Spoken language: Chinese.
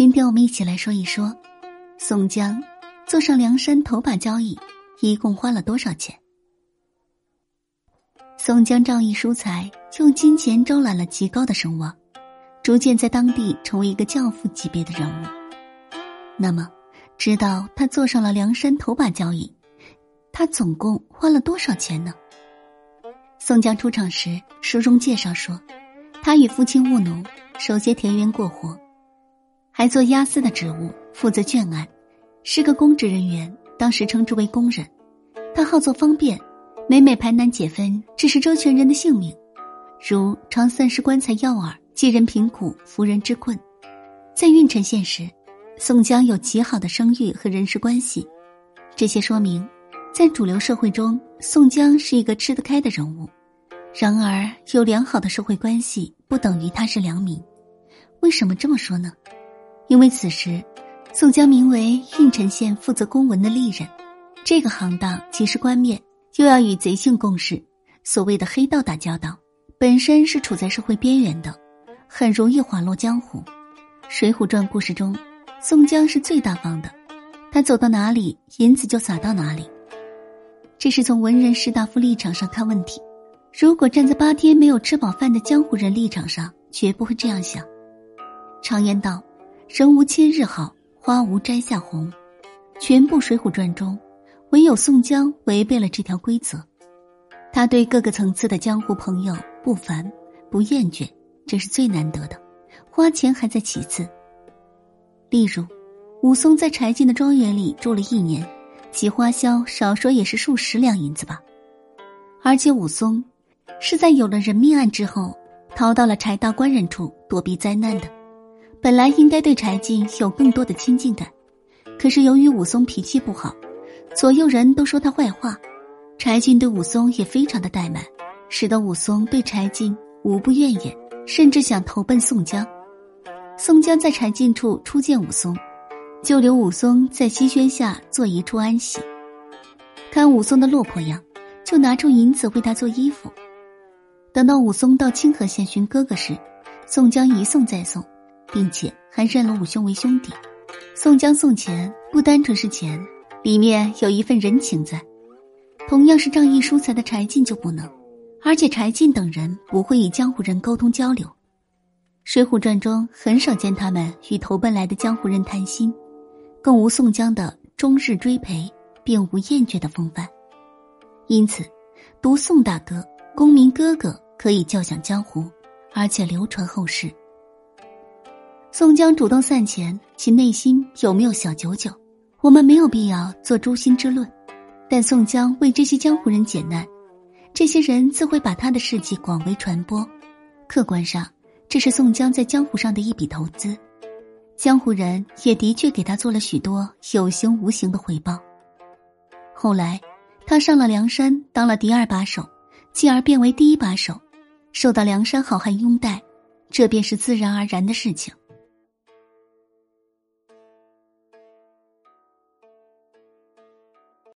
今天我们一起来说一说，宋江坐上梁山头把交椅，一共花了多少钱？宋江仗义疏财，用金钱招揽了极高的声望，逐渐在当地成为一个教父级别的人物。那么，知道他坐上了梁山头把交椅，他总共花了多少钱呢？宋江出场时，书中介绍说，他与父亲务农，手接田园过活，还做押司的职务，负责卷案，是个公职人员，当时称之为工人。他好做方便。每每排难解纷，致使周全人的性命，如常散失棺材要饵，济人贫苦，扶人之困。在郓城县时，宋江有极好的声誉和人事关系，这些说明，在主流社会中，宋江是一个吃得开的人物。然而，有良好的社会关系不等于他是良民。为什么这么说呢？因为此时，宋江名为郓城县负责公文的吏人，这个行当既是官面。又要与贼性共事，所谓的黑道打交道，本身是处在社会边缘的，很容易滑落江湖。《水浒传》故事中，宋江是最大方的，他走到哪里，银子就撒到哪里。这是从文人士大夫立场上看问题。如果站在八天没有吃饱饭的江湖人立场上，绝不会这样想。常言道：“人无千日好，花无摘下红。”全部《水浒传》中。唯有宋江违背了这条规则，他对各个层次的江湖朋友不烦不厌倦，这是最难得的。花钱还在其次。例如，武松在柴进的庄园里住了一年，其花销少说也是数十两银子吧。而且武松是在有了人命案之后，逃到了柴大官人处躲避灾难的。本来应该对柴进有更多的亲近感，可是由于武松脾气不好。左右人都说他坏话，柴进对武松也非常的怠慢，使得武松对柴进无不怨言，甚至想投奔宋江。宋江在柴进处初见武松，就留武松在西轩下做一处安息。看武松的落魄样，就拿出银子为他做衣服。等到武松到清河县寻哥哥时，宋江一送再送，并且还认了武兄为兄弟。宋江送钱不单纯是钱。里面有一份人情在，同样是仗义疏财的柴进就不能，而且柴进等人不会与江湖人沟通交流，《水浒传》中很少见他们与投奔来的江湖人谈心，更无宋江的终日追陪，并无厌倦的风范，因此，读宋大哥、公明哥哥可以叫响江湖，而且流传后世。宋江主动散钱，其内心有没有小九九？我们没有必要做诛心之论，但宋江为这些江湖人解难，这些人自会把他的事迹广为传播。客观上，这是宋江在江湖上的一笔投资，江湖人也的确给他做了许多有形无形的回报。后来，他上了梁山，当了第二把手，继而变为第一把手，受到梁山好汉拥戴，这便是自然而然的事情。